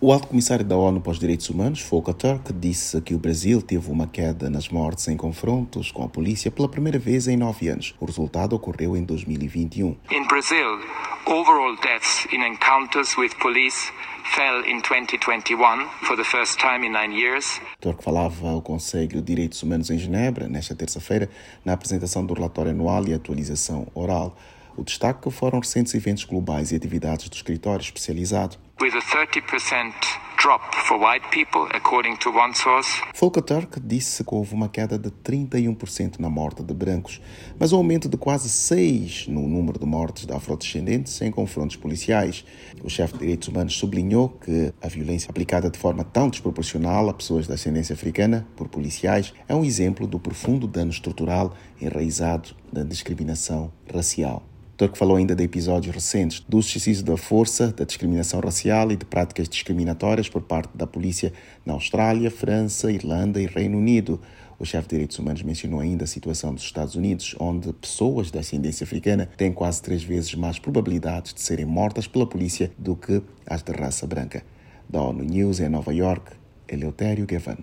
O alto comissário da ONU para os Direitos Humanos, Volker Turk, disse que o Brasil teve uma queda nas mortes em confrontos com a polícia pela primeira vez em nove anos. O resultado ocorreu em 2021. In Brazil, overall deaths in encounters with police fell in 2021 for the first time in nine years. Turk falava ao Conselho de Direitos Humanos em Genebra nesta terça-feira na apresentação do relatório anual e atualização oral. O destaque foram recentes eventos globais e atividades do escritório especializado. With a 30% drop for white people, according to one source. Volker Turk disse que houve uma queda de 31% na morte de brancos, mas um aumento de quase 6 no número de mortes de afrodescendentes em confrontos policiais. O chefe de direitos humanos sublinhou que a violência aplicada de forma tão desproporcional a pessoas de ascendência africana por policiais é um exemplo do profundo dano estrutural enraizado na discriminação racial. Turk falou ainda de episódios recentes do exercício da força, da discriminação racial e de práticas discriminatórias por parte da polícia na Austrália, França, Irlanda e Reino Unido. O chefe de direitos humanos mencionou ainda a situação dos Estados Unidos, onde pessoas de ascendência africana têm quase três vezes mais probabilidades de serem mortas pela polícia do que as de raça branca. Da ONU News em Nova York, Eleutério Gavan.